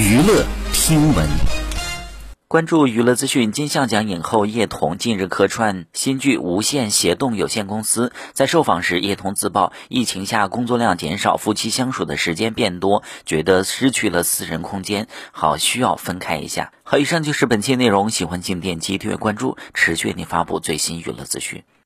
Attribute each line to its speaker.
Speaker 1: 娱乐听闻，
Speaker 2: 关注娱乐资讯。金像奖影后叶童近日客串新剧《无限协动有限公司》，在受访时，叶童自曝疫情下工作量减少，夫妻相处的时间变多，觉得失去了私人空间，好需要分开一下。好，以上就是本期内容，喜欢请点击订阅关注，持续为您发布最新娱乐资讯。